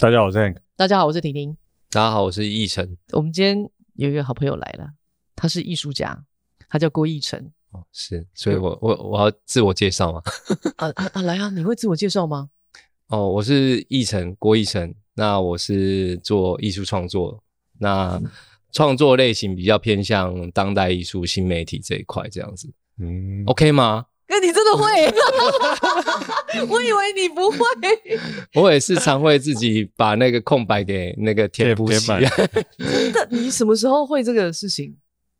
大家好，我是 Hank。大家好，我是婷婷。大家好，我是奕成。我们今天有一个好朋友来了，他是艺术家，他叫郭奕成。哦，是，所以我我我要自我介绍吗？啊啊啊！来啊，你会自我介绍吗？哦，我是奕成，郭奕成。那我是做艺术创作，那创作类型比较偏向当代艺术、新媒体这一块，这样子。嗯，OK 吗？哥，你真的会？我以为你不会。我也是常会自己把那个空白给那个填补起来。真的？你什么时候会这个事情？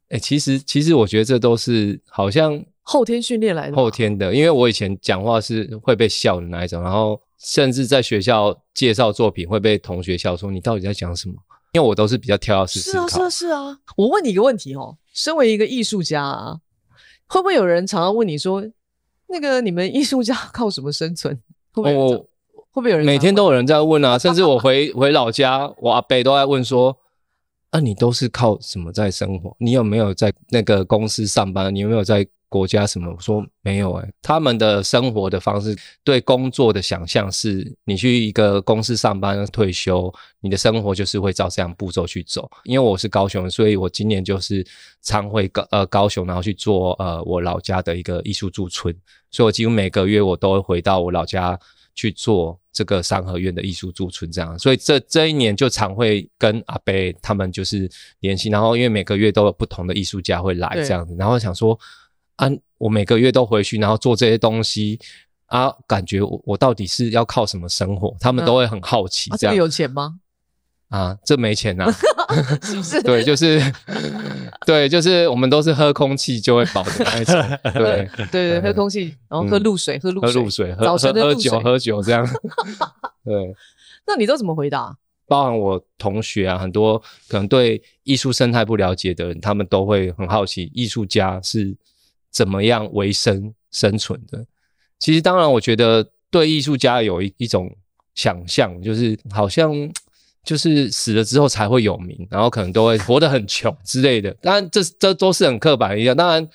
哎、欸，其实其实我觉得这都是好像后天训练来的。后天的，因为我以前讲话是会被笑的那一种，然后甚至在学校介绍作品会被同学笑说，你到底在讲什么？因为我都是比较挑事思考。是啊，是啊，是啊。我问你一个问题哦，身为一个艺术家啊，会不会有人常常问你说？那个你们艺术家 靠什么生存？会不会，会不会有人每天都有人在问啊？甚至我回 回老家，我阿伯都在问说：“啊，你都是靠什么在生活？你有没有在那个公司上班？你有没有在？”国家什么？我说没有哎、欸，他们的生活的方式，对工作的想象是，你去一个公司上班退休，你的生活就是会照这样步骤去走。因为我是高雄，所以我今年就是常回高呃高雄，然后去做呃我老家的一个艺术驻村，所以我几乎每个月我都会回到我老家去做这个三合院的艺术驻村这样。所以这这一年就常会跟阿伯他们就是联系，然后因为每个月都有不同的艺术家会来这样子，然后想说。啊，我每个月都回去，然后做这些东西啊，感觉我我到底是要靠什么生活？他们都会很好奇。这样、有钱吗？啊，这没钱啊，是不是？对，就是对，就是我们都是喝空气就会饱的那一种。对对对，喝空气，然后喝露水，嗯、喝露水，喝露水，喝水喝酒，喝酒这样。对，那你都怎么回答？包含我同学啊，很多可能对艺术生态不了解的人，他们都会很好奇，艺术家是。怎么样维生生存的？其实，当然，我觉得对艺术家有一一种想象，就是好像 就是死了之后才会有名，然后可能都会活得很穷之类的。当然，这这都是很刻板的印象。当然。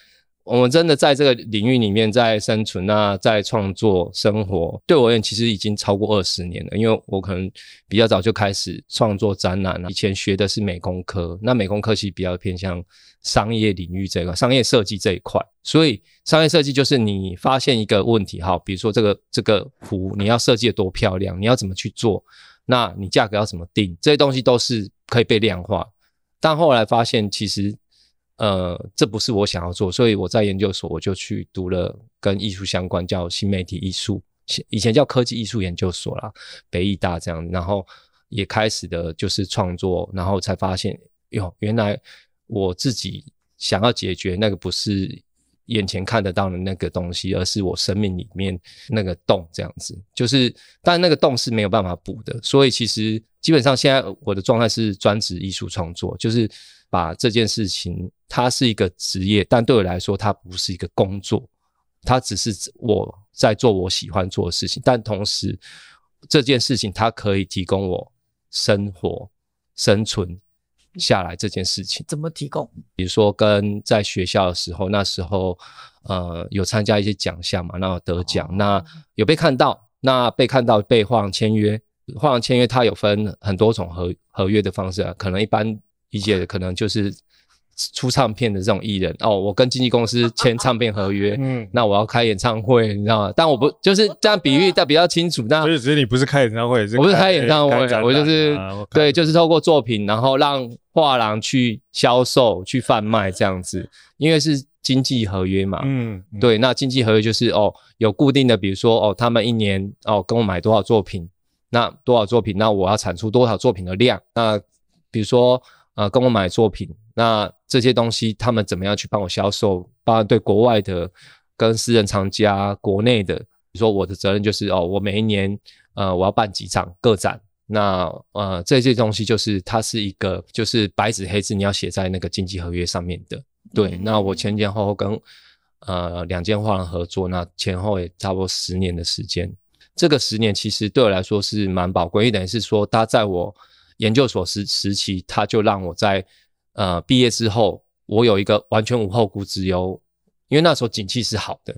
我们真的在这个领域里面在生存啊，在创作生活，对我而言其实已经超过二十年了。因为我可能比较早就开始创作展览了。以前学的是美工科，那美工科其实比较偏向商业领域这个，商业设计这一块。所以商业设计就是你发现一个问题，哈，比如说这个这个壶你要设计得多漂亮，你要怎么去做？那你价格要怎么定？这些东西都是可以被量化。但后来发现其实。呃，这不是我想要做，所以我在研究所我就去读了跟艺术相关，叫新媒体艺术，以前叫科技艺术研究所啦，北艺大这样，然后也开始的就是创作，然后才发现哟，原来我自己想要解决那个不是眼前看得到的那个东西，而是我生命里面那个洞这样子，就是但那个洞是没有办法补的，所以其实基本上现在我的状态是专职艺术创作，就是。把这件事情，它是一个职业，但对我来说，它不是一个工作，它只是我在做我喜欢做的事情。但同时，这件事情它可以提供我生活、生存下来这件事情。怎么提供？比如说，跟在学校的时候，那时候呃有参加一些奖项嘛，那有得奖，哦，那有被看到，那被看到被画廊签约，画廊签约它有分很多种合合约的方式啊，可能一般。理解的可能就是出唱片的这种艺人哦，我跟经纪公司签唱片合约，嗯，那我要开演唱会，你知道吗？但我不就是这样比喻，但比较清楚。那所以，只是你不是开演唱会，是我不是开演唱会，我就是、啊、对，就是透过作品，然后让画廊去销售、去贩卖这样子，因为是经济合约嘛，嗯，嗯对。那经济合约就是哦，有固定的，比如说哦，他们一年哦跟我买多少作品，那多少作品，那我要产出多少作品的量，那比如说。啊、跟我买作品，那这些东西他们怎么样去帮我销售？包括对国外的、跟私人藏家、国内的，比如说我的责任就是哦，我每一年呃我要办几场个展，那呃这些东西就是它是一个就是白纸黑字你要写在那个经纪合约上面的。对，那我前前后后跟呃两间画廊合作，那前后也差不多十年的时间。这个十年其实对我来说是蛮宝贵，因为等于是说他在我。研究所时时期，他就让我在呃毕业之后，我有一个完全无后顾之忧，因为那时候景气是好的，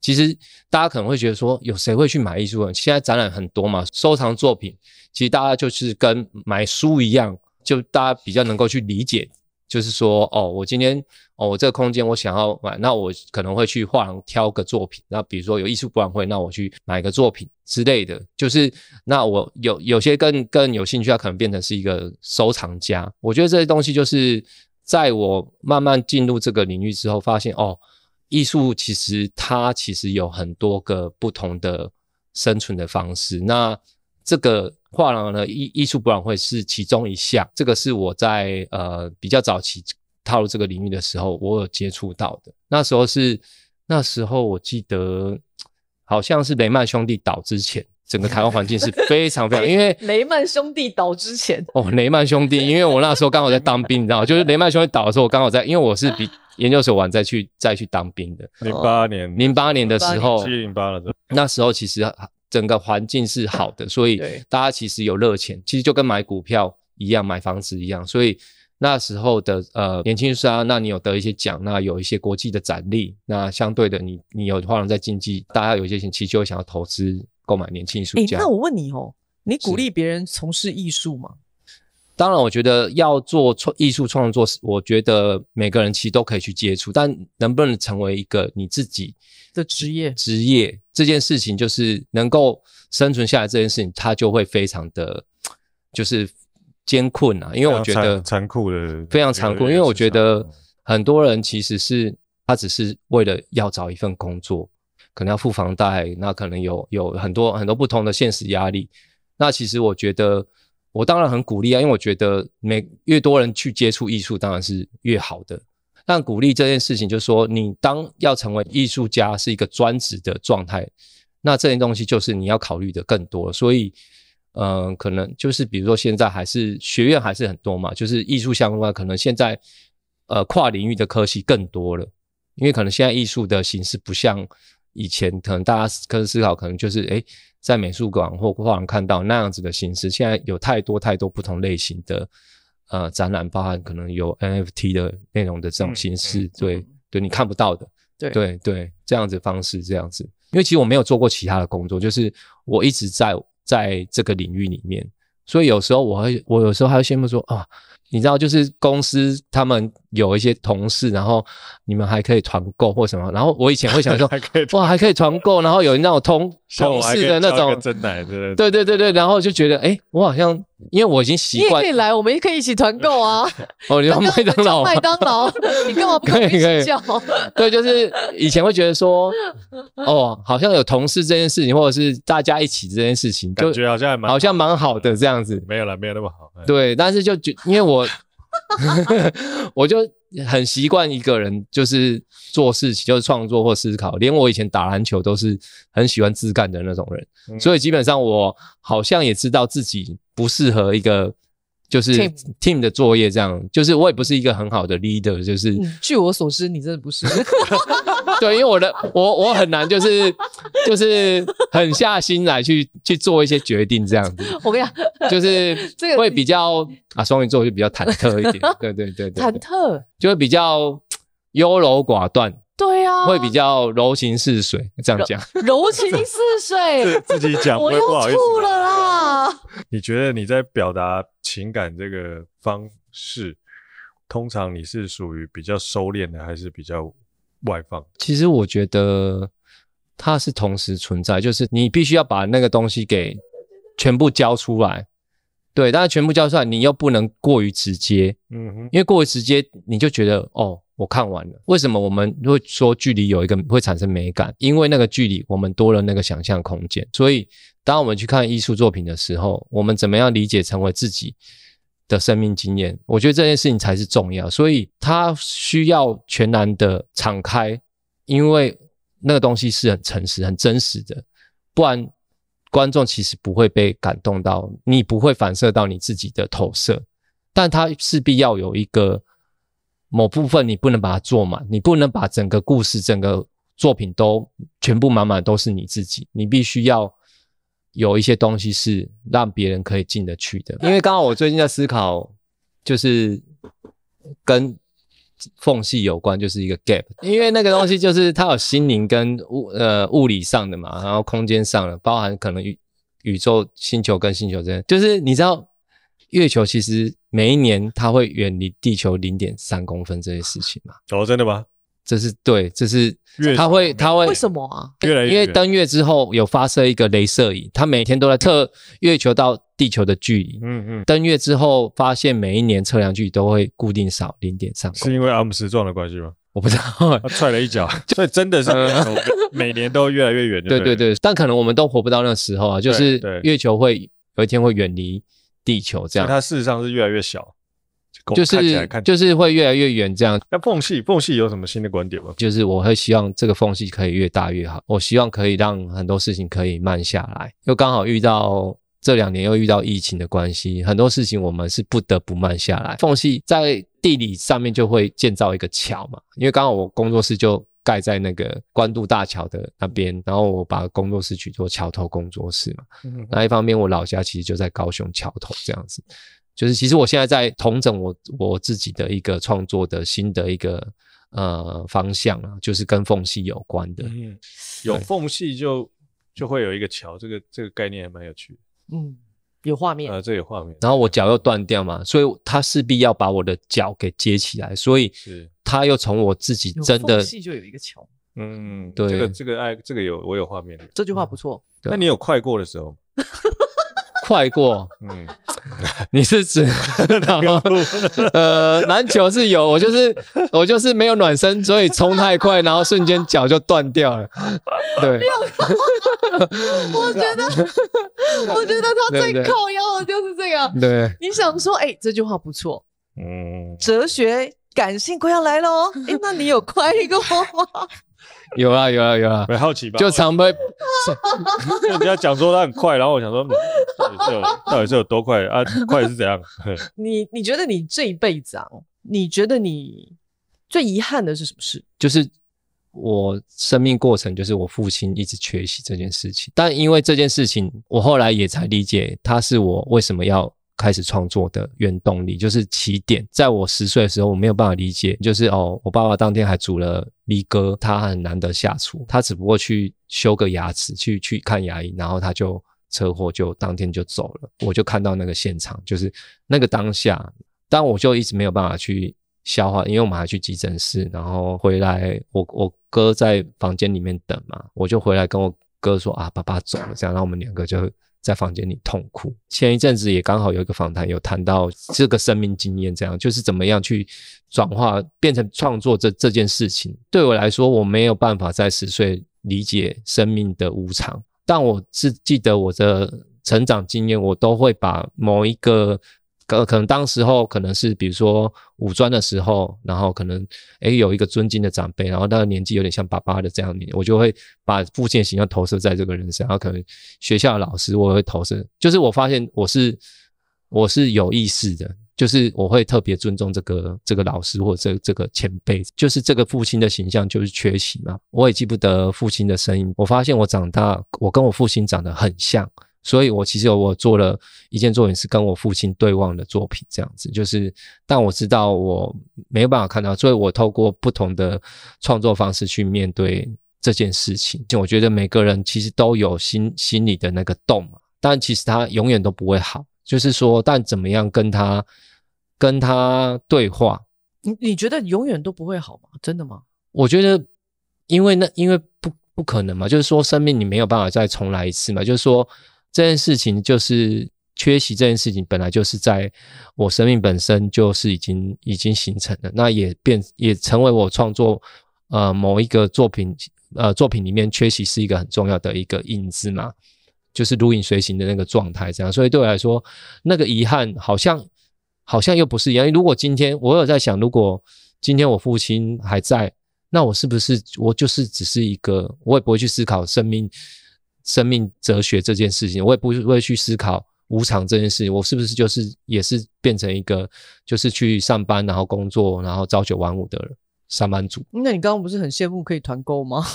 其实大家可能会觉得说，有谁会去买艺术品？现在展览很多嘛，收藏作品，其实大家就是跟买书一样，就大家比较能够去理解，就是说，哦，我今天哦，我这个空间我想要买，那我可能会去画廊挑个作品。那比如说有艺术博览会，那我去买个作品之类的。就是那我有有些更更有兴趣，他可能变成是一个收藏家。我觉得这些东西就是在我慢慢进入这个领域之后，发现哦。艺术其实它其实有很多个不同的生存的方式。那这个画廊呢，艺艺术博览会是其中一项。这个是我在呃比较早期踏入这个领域的时候，我有接触到的。那时候是那时候我记得好像是雷曼兄弟倒之前。整个台湾环境是非常非常，因为雷曼兄弟倒之前哦，雷曼兄弟，因为我那时候刚好在当兵，你知道，就是雷曼兄弟倒的时候，我刚好在，因为我是比研究所完再去再去当兵的。零八年，零八年的时候，七零八了，那时候其实整个环境是好的，所以大家其实有热钱，其实就跟买股票一样，买房子一样，所以那时候的呃年轻人啊，那你有得一些奖，那有一些国际的展历，那相对的你你有画廊在经济，大家有一些钱，其实就会想要投资。购买年轻艺术家。那我问你哦，你鼓励别人从事艺术吗？当然，我觉得要做创艺术创作，我觉得每个人其实都可以去接触，但能不能成为一个你自己的职业？职业这件事情，就是能够生存下来这件事情，它就会非常的，就是艰困啊。因为我觉得残酷的，非常残酷。因为我觉得很多人其实是他只是为了要找一份工作。可能要付房贷，那可能有有很多很多不同的现实压力。那其实我觉得，我当然很鼓励啊，因为我觉得每越多人去接触艺术，当然是越好的。但鼓励这件事情，就是说，你当要成为艺术家是一个专职的状态，那这件东西就是你要考虑的更多。所以，嗯、可能就是比如说现在还是学院还是很多嘛，就是艺术相关，可能现在呃跨领域的科系更多了，因为可能现在艺术的形式不像。以前可能大家可能思考，可能就是诶，在美术馆或画廊看到那样子的形式。现在有太多太多不同类型的呃展览，包含可能有 NFT 的内容的这种形式，嗯嗯、对对，你看不到的，对对对，这样子方式这样子。因为其实我没有做过其他的工作，就是我一直在在这个领域里面，所以有时候我会，我有时候还会羡慕说啊。你知道，就是公司他们有一些同事，然后你们还可以团购或什么。然后我以前会想说，哇，还可以团购，然后有那种同同事的那种对对对对。然后就觉得，哎，我好像因为我已经习惯，你也可以来，我们也可以一起团购啊。哦，你要麦当劳，麦当劳，你干嘛不可以可以叫？对，就是以前会觉得说，哦，好像有同事这件事情，或者是大家一起这件事情，感觉得好像蛮好像蛮好的这样子。没有了，没有那么好。对，但是就觉因为我。我就很习惯一个人，就是做事情，就是创作或思考。连我以前打篮球都是很喜欢自干的那种人，嗯、所以基本上我好像也知道自己不适合一个。就是 team 的作业这样，就是我也不是一个很好的 leader，就是、嗯、据我所知，你真的不是。对，因为我的我我很难就是 就是狠下心来去去做一些决定这样子。我跟你讲，就是 这个会比较啊，双鱼座就比较忐忑一点，对对对对，忐忑就会比较优柔寡断。对啊，会比较柔情似水，这样讲。柔情似水，自己讲，我又吐了啦。你觉得你在表达情感这个方式，通常你是属于比较收敛的，还是比较外放？其实我觉得它是同时存在，就是你必须要把那个东西给全部交出来。对，但是全部交出来，你又不能过于直接。嗯哼，因为过于直接，你就觉得哦。我看完了，为什么我们会说距离有一个会产生美感？因为那个距离，我们多了那个想象空间。所以，当我们去看艺术作品的时候，我们怎么样理解成为自己的生命经验？我觉得这件事情才是重要。所以，它需要全然的敞开，因为那个东西是很诚实、很真实的，不然观众其实不会被感动到，你不会反射到你自己的投射，但它势必要有一个。某部分你不能把它做满，你不能把整个故事、整个作品都全部满满都是你自己，你必须要有一些东西是让别人可以进得去的。因为刚好我最近在思考，就是跟缝隙有关，就是一个 gap，因为那个东西就是它有心灵跟物呃物理上的嘛，然后空间上的，包含可能宇宇宙星球跟星球之间，就是你知道月球其实每一年它会远离地球零点三公分这些事情嘛？哦，真的吗？这是对，这是它会它会为什么啊？越来越因为登月之后有发射一个镭射仪，它每天都在测月球到地球的距离。嗯嗯。登月之后发现每一年测量距离都会固定少零点三。是因为阿姆斯壮的关系吗？我不知道，他踹了一脚，所以真的是每年都越来越远。对对对，但可能我们都活不到那时候啊，就是月球会有一天会远离地球，这样。它事实上是越来越小。就是就是会越来越远这样。那缝隙缝隙有什么新的观点吗？就是我会希望这个缝隙可以越大越好。我希望可以让很多事情可以慢下来。又刚好遇到这两年又遇到疫情的关系，很多事情我们是不得不慢下来。缝隙在地理上面就会建造一个桥嘛，因为刚好我工作室就盖在那个关渡大桥的那边，然后我把工作室取做桥头工作室嘛。那一方面我老家其实就在高雄桥头这样子。就是其实我现在在统整我我自己的一个创作的新的一个呃方向啊，就是跟缝隙有关的。嗯，有缝隙就就会有一个桥，这个这个概念还蛮有趣的。嗯，有画面。呃，这有画面。然后我脚又断掉嘛，所以他势必要把我的脚给接起来，所以他又从我自己真的就有一个桥。嗯，对，这个这个爱这个有我有画面。这句话不错。那你有快过的时候？快过，嗯，你是指 然后呃，篮球是有，我就是我就是没有暖身，所以冲太快，然后瞬间脚就断掉了。对，我觉得我觉得他最靠腰的就是这个。对，你想说，哎，这句话不错，嗯，哲学感性快要来了哦。哎，那你有快过吗？有啊有啊有啊，很好奇吧？就常被 人家讲说他很快，然后我想说，到底是有到底是有多快啊？快是怎样？你你觉得你这一辈子啊，你觉得你最遗憾的是什么事？就是我生命过程，就是我父亲一直缺席这件事情。但因为这件事情，我后来也才理解，他是我为什么要。开始创作的原动力就是起点。在我十岁的时候，我没有办法理解，就是哦，我爸爸当天还煮了米糕，他很难得下厨，他只不过去修个牙齿，去去看牙医，然后他就车祸，就当天就走了。我就看到那个现场，就是那个当下，但我就一直没有办法去消化，因为我们还去急诊室，然后回来，我我哥在房间里面等嘛，我就回来跟我哥说啊，爸爸走了，这样，然后我们两个就。在房间里痛哭。前一阵子也刚好有一个访谈，有谈到这个生命经验，这样就是怎么样去转化变成创作这这件事情。对我来说，我没有办法在十岁理解生命的无常，但我是记得我的成长经验，我都会把某一个。可可能当时候可能是比如说五专的时候，然后可能诶有一个尊敬的长辈，然后那个年纪有点像爸爸的这样的，我就会把父亲的形象投射在这个人身上。然后可能学校的老师我也会投射，就是我发现我是我是有意识的，就是我会特别尊重这个这个老师或者这这个前辈，就是这个父亲的形象就是缺席嘛。我也记不得父亲的声音，我发现我长大，我跟我父亲长得很像。所以，我其实我做了一件作品，是跟我父亲对望的作品，这样子。就是，但我知道我没有办法看到，所以我透过不同的创作方式去面对这件事情。就我觉得每个人其实都有心心里的那个洞嘛，但其实他永远都不会好。就是说，但怎么样跟他跟他对话？你你觉得永远都不会好吗？真的吗？我觉得，因为那因为不不可能嘛，就是说生命你没有办法再重来一次嘛，就是说。这件事情就是缺席，这件事情本来就是在我生命本身就是已经已经形成的，那也变也成为我创作呃某一个作品呃作品里面缺席是一个很重要的一个影子嘛，就是如影随形的那个状态这样，所以对我来说那个遗憾好像好像又不是一样。如果今天我有在想，如果今天我父亲还在，那我是不是我就是只是一个，我也不会去思考生命。生命哲学这件事情，我也不会去思考无常这件事情。我是不是就是也是变成一个，就是去上班，然后工作，然后朝九晚五的上班族？那你刚刚不是很羡慕可以团购吗？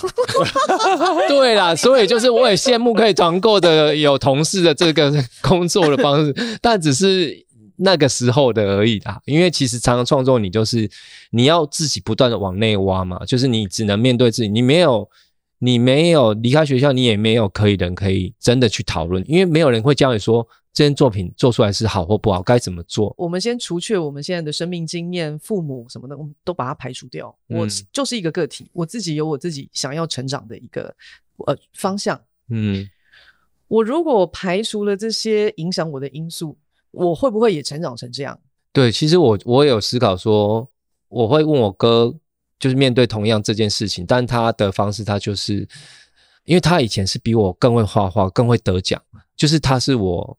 对啦，所以就是我也羡慕可以团购的有同事的这个 工作的方式，但只是那个时候的而已啦。因为其实常常创作，你就是你要自己不断的往内挖嘛，就是你只能面对自己，你没有你没有离开学校，你也没有可以人可以真的去讨论，因为没有人会教你说这件作品做出来是好或不好，该怎么做。我们先除却我们现在的生命经验、父母什么的，我们都把它排除掉。我就是一个个体，我自己有我自己想要成长的一个呃方向。嗯。我如果排除了这些影响我的因素，我会不会也成长成这样？对，其实我我有思考说，我会问我哥，就是面对同样这件事情，但他的方式，他就是，因为他以前是比我更会画画，更会得奖，就是他是我，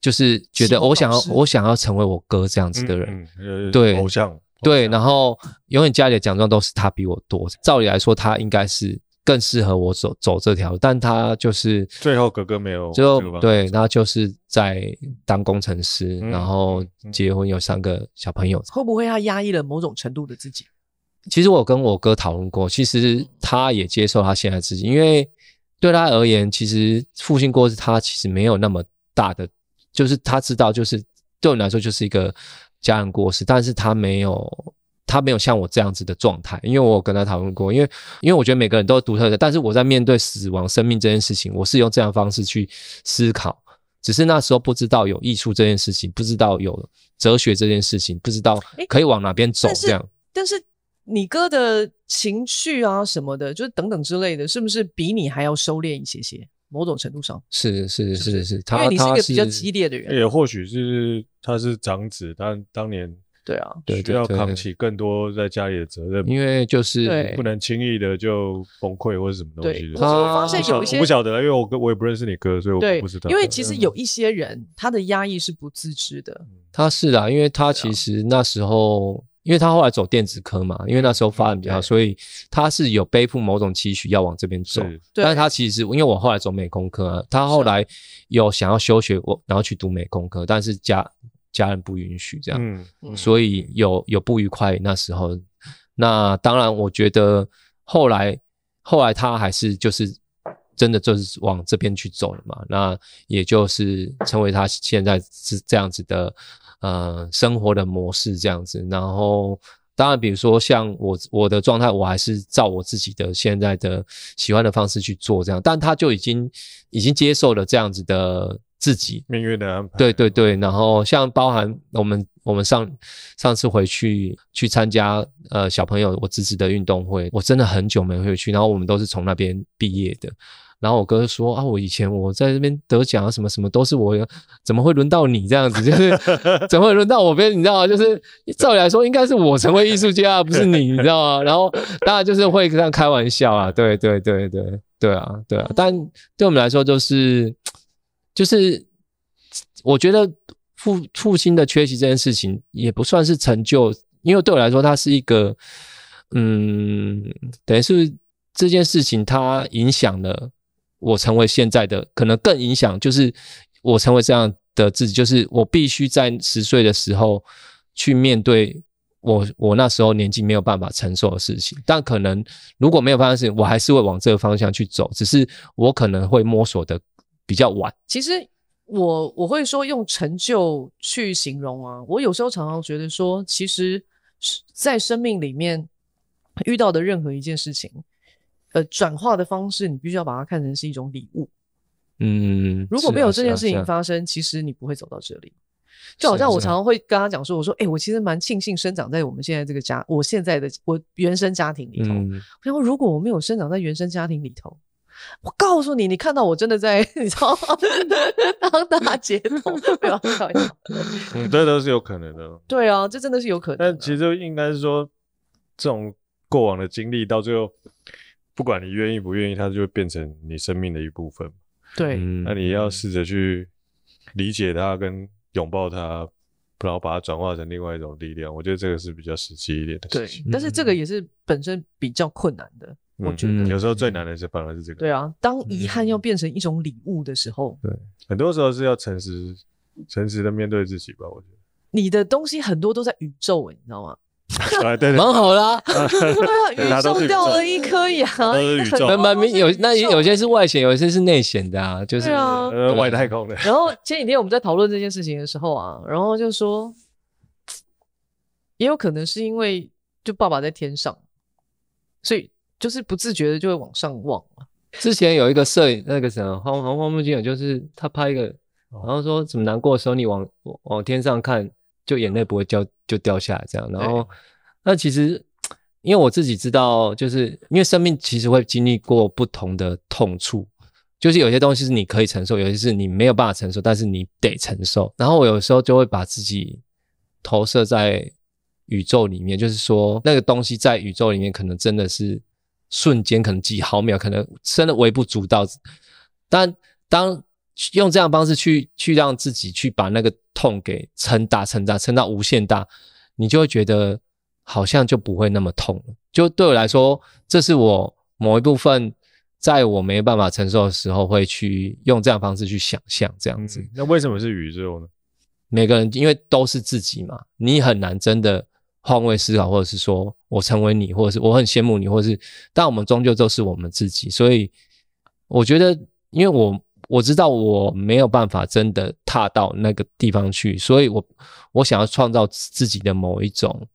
就是觉得我想要我想要成为我哥这样子的人，嗯嗯、对，偶像，对，然后永远家里的奖状都是他比我多，照理来说，他应该是。更适合我走走这条，但他就是最后哥哥没有，最后对，那就是在当工程师，嗯、然后结婚有三个小朋友，会不会他压抑了某种程度的自己？其实我跟我哥讨论过，其实他也接受他现在自己，因为对他而言，其实父亲过世，他其实没有那么大的，就是他知道，就是对我来说就是一个家人过世，但是他没有。他没有像我这样子的状态，因为我有跟他讨论过，因为因为我觉得每个人都是独特的，但是我在面对死亡、生命这件事情，我是用这样的方式去思考，只是那时候不知道有艺术这件事情，不知道有哲学这件事情，不知道可以往哪边走这样。但是你哥的情绪啊什么的，就是等等之类的，是不是比你还要收敛一些些？某种程度上，是是是是，是，因为你是一个比较激烈的人，也或许是他是长子，但当年。对啊，对，就要扛起更多在家里的责任，因为就是不能轻易的就崩溃或者什么东西的。我发现有一些我不晓得，因为我哥我也不认识你哥，所以我不知道。因为其实有一些人，他的压抑是不自知的。他是啊，因为他其实那时候，因为他后来走电子科嘛，因为那时候发展比较好，所以他是有背负某种期许要往这边走。但是他其实因为我后来走美工科啊，他后来有想要休学，我然后去读美工科，但是家。家人不允许这样，嗯，所以有有不愉快。那时候，那当然，我觉得后来后来他还是就是真的就是往这边去走了嘛。那也就是成为他现在是这样子的呃生活的模式这样子。然后当然，比如说像我我的状态，我还是照我自己的现在的喜欢的方式去做这样。但他就已经已经接受了这样子的。自己命运的安排，对对对，然后像包含我们我们上上次回去去参加呃小朋友我侄子的运动会，我真的很久没回去，然后我们都是从那边毕业的，然后我哥说啊，我以前我在这边得奖啊什么什么都是我，怎么会轮到你这样子？就是 怎么会轮到我边？你知道吗？就是照理来说应该是我成为艺术家，不是你，你知道吗？然后大家就是会这样开玩笑啊，对对对对对啊对啊，但对我们来说就是。就是我觉得父父亲的缺席这件事情也不算是成就，因为对我来说，他是一个，嗯，等于是这件事情它影响了我成为现在的，可能更影响就是我成为这样的自己，就是我必须在十岁的时候去面对我我那时候年纪没有办法承受的事情，但可能如果没有发生事情，我还是会往这个方向去走，只是我可能会摸索的。比较晚，其实我我会说用成就去形容啊。我有时候常常觉得说，其实在生命里面遇到的任何一件事情，呃，转化的方式，你必须要把它看成是一种礼物。嗯，如果没有这件事情发生，其实你不会走到这里。就好像我常常会跟他讲说，我说，哎、欸，我其实蛮庆幸生长在我们现在这个家，我现在的我原生家庭里头。嗯、我想，如果我没有生长在原生家庭里头。我告诉你，你看到我真的在，你知道吗？当大街头，不要开玩笑。嗯，这都是有可能的。对啊，这真的是有可能。但其实应该是说，这种过往的经历到最后，不管你愿意不愿意，它就会变成你生命的一部分。对，那你要试着去理解它，跟拥抱它，然后把它转化成另外一种力量。我觉得这个是比较实际一点的事情。对，但是这个也是本身比较困难的。我觉得、嗯、有时候最难的是反而是这个。对啊，当遗憾要变成一种礼物的时候，对，很多时候是要诚实、诚实的面对自己吧。我觉得你的东西很多都在宇宙，你知道吗？对对，蛮好啦。对啊，宇宙掉了一颗牙，宇宙。蛮蛮有，那有些是外显，有些是内显的啊，就是呃外太空的。然后前几天我们在讨论这件事情的时候啊，然后就说，也有可能是因为就爸爸在天上，所以就是不自觉的就会往上望。之前有一个摄影，那个什么黄黄黄木金友，就是他拍一个，然后说怎么难过的时候，你往往天上看，就眼泪不会掉就掉下来这样。然后那其实因为我自己知道，就是因为生命其实会经历过不同的痛处，就是有些东西是你可以承受，有些是你没有办法承受，但是你得承受。然后我有时候就会把自己投射在宇宙里面，就是说那个东西在宇宙里面可能真的是。瞬间可能几毫秒，可能真的微不足道。但当用这样的方式去去让自己去把那个痛给撑大、撑大、撑到无限大，你就会觉得好像就不会那么痛了。就对我来说，这是我某一部分在我没办法承受的时候，会去用这样的方式去想象这样子。嗯，那为什么是宇宙呢？每个人因为都是自己嘛，你很难真的。换位思考，或者是说我成为你，或者是我很羡慕你，或者是，但我们终究都是我们自己。所以我觉得，因为我我知道我没有办法真的踏到那个地方去，所以我我想要创造自己的某一种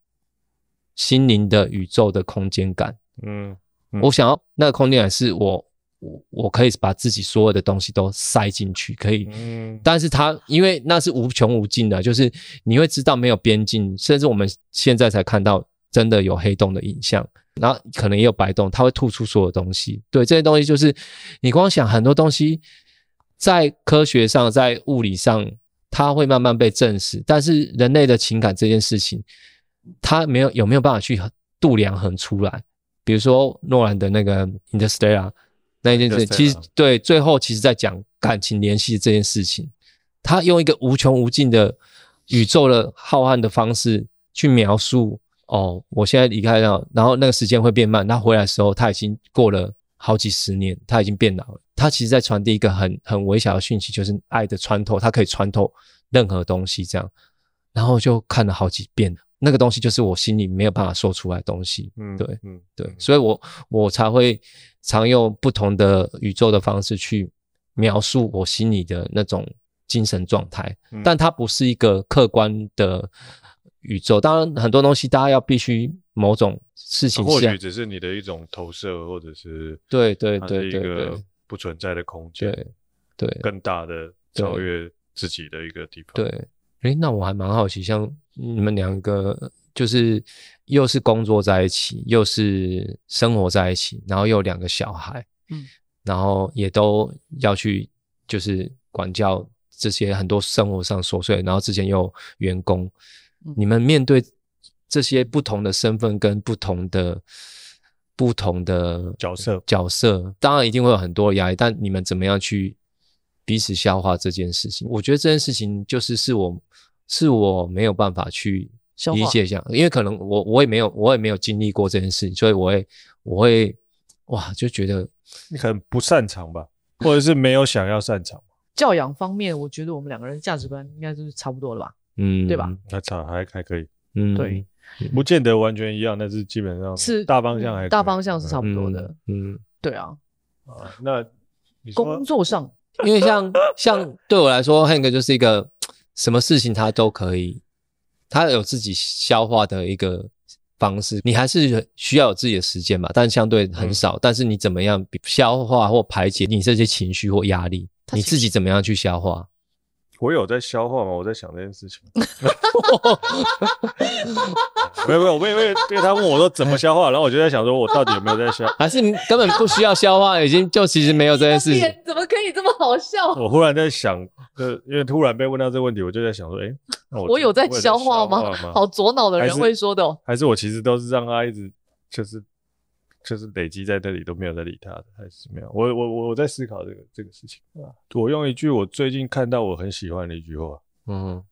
心灵的宇宙的空间感。嗯，嗯，我想要那个空间感是我。我我可以把自己所有的东西都塞进去，可以，嗯，但是它因为那是无穷无尽的，就是你会知道没有边境，甚至我们现在才看到真的有黑洞的影像，然后可能也有白洞，它会吐出所有东西。对，这些东西就是你光想很多东西，在科学上，在物理上，它会慢慢被证实，但是人类的情感这件事情，它没有有没有办法去度量衡出来？比如说诺兰的那个 Interstellar。那一件事，其实对最后，其实在讲感情联系这件事情，他用一个无穷无尽的宇宙的浩瀚的方式去描述。哦，我现在离开了，然后那个时间会变慢。他回来的时候，他已经过了好几十年，他已经变老了。他其实在传递一个很很微小的讯息，就是爱的穿透，它可以穿透任何东西。这样，然后就看了好几遍。那个东西就是我心里没有办法说出来的东西。嗯，对，嗯，对，所以我我才会。常用不同的宇宙的方式去描述我心里的那种精神状态，嗯，但它不是一个客观的宇宙。当然，很多东西大家要必须某种事情，或许只是你的一种投射，或者是对对对对，一个不存在的空间，对对，更大的超越自己的一个地方。对，哎，那我还蛮好奇，像你们两个。就是又是工作在一起，又是生活在一起，然后又有两个小孩，嗯，然后也都要去就是管教这些很多生活上琐碎，然后之前又有员工，嗯，你们面对这些不同的身份跟不同的不同的角色角色，当然一定会有很多压力，但你们怎么样去彼此消化这件事情？我觉得这件事情就是是我是我没有办法去。理解一下，因为可能我我也没有我也没有经历过这件事情，所以我会我会哇就觉得你可能不擅长吧，或者是没有想要擅长。教养方面，我觉得我们两个人价值观应该就是差不多了吧，嗯，对吧？还差还还可以，嗯，对，不见得完全一样，但是基本上是大方向还是大方向是差不多的，嗯，嗯对啊，啊，那工作上，因为像 像对我来说，Hank 就是一个什么事情他都可以。他有自己消化的一个方式，你还是需要有自己的时间嘛，但相对很少。嗯、但是你怎么样消化或排解你这些情绪或压力？你自己怎么样去消化？我有在消化吗？我在想这件事情。没有没有，我因为因为他问我说怎么消化，然后我就在想说，我到底有没有在消？还是根本不需要消化，已经就其实没有这件事情。怎么可以这么好笑？我忽然在想，呃，因为突然被问到这个问题，我就在想说，哎、欸，我，我有在消化吗？化 吗好左脑的人会说的、哦。还是我其实都是让他一直就是。就是累积在这里都没有在理他的，还是没有？我我我我在思考这个这个事情啊。我用一句我最近看到我很喜欢的一句话，嗯，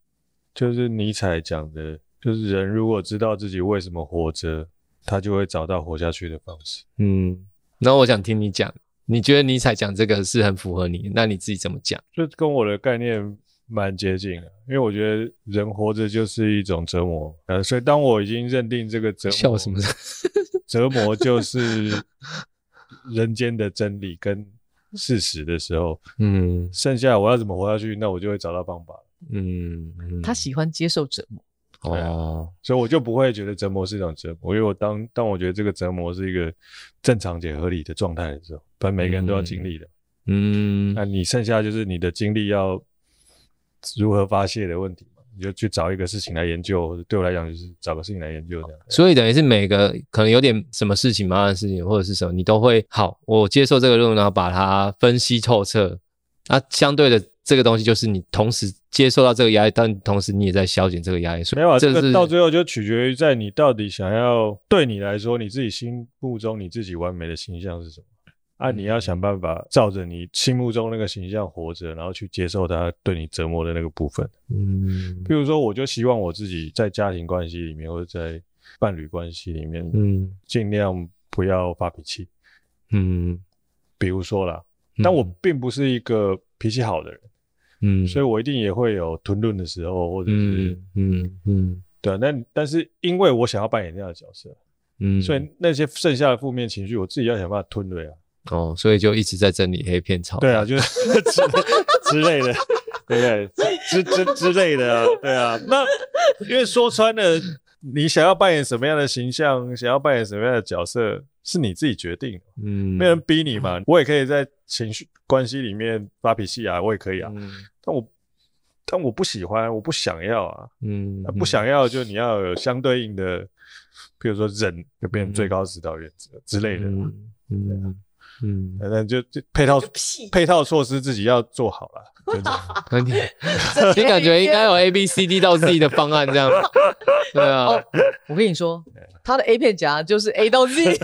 就是尼采讲的，就是人如果知道自己为什么活着，他就会找到活下去的方式。嗯，那我想听你讲，你觉得尼采讲这个是很符合你？那你自己怎么讲？就跟我的概念蛮接近的，因为我觉得人活着就是一种折磨，呃，所以当我已经认定这个折磨，笑什么？折磨就是人间的真理跟事实的时候，嗯，剩下我要怎么活下去，那我就会找到方法。嗯，嗯，他喜欢接受折磨，哦，所以我就不会觉得折磨是一种折磨，因为我当当我觉得这个折磨是一个正常且合理的状态的时候，反正每个人都要经历的，嗯，那你剩下就是你的精力要。如何发泄的问题嘛，你就去找一个事情来研究。对我来讲，就是找个事情来研究这样。所以等于是每个可能有点什么事情、麻烦的事情，或者是什么，你都会好。我接受这个任务，然后把它分析透彻。那相对的，这个东西就是你同时接受到这个压力，但同时你也在消减这个压力。所以没有啊，这个到最后就取决于在你到底想要对你来说，你自己心目中你自己完美的形象是什么。啊，你要想办法照着你心目中那个形象活着，然后去接受他对你折磨的那个部分。嗯，比如说，我就希望我自己在家庭关系里面，或者在伴侣关系里面，嗯，尽量不要发脾气。嗯，比如说啦，但我并不是一个脾气好的人。嗯，所以我一定也会有吞论的时候，或者是，嗯嗯，对啊。那但是因为我想要扮演那样的角色，嗯，所以那些剩下的负面情绪，我自己要想办法吞对啊。哦，所以就一直在整理黑片草。对啊，就是之 之类的，对不对？之之之类的啊，对啊。那因为说穿了，你想要扮演什么样的形象，想要扮演什么样的角色，是你自己决定。嗯，没人逼你嘛。我也可以在情绪关系里面发脾气啊，我也可以啊。嗯，但我但我不喜欢，我不想要啊。嗯，不想要就你要有相对应的，比如说忍就变成最高指导原则之类的。嗯。嗯嗯，反正就就配套配套措施自己要做好了。你 你感觉应该有 A B C D 到 Z 的方案这样？对啊，哦，我跟你说，他的 A 片夹就是 A 到 Z，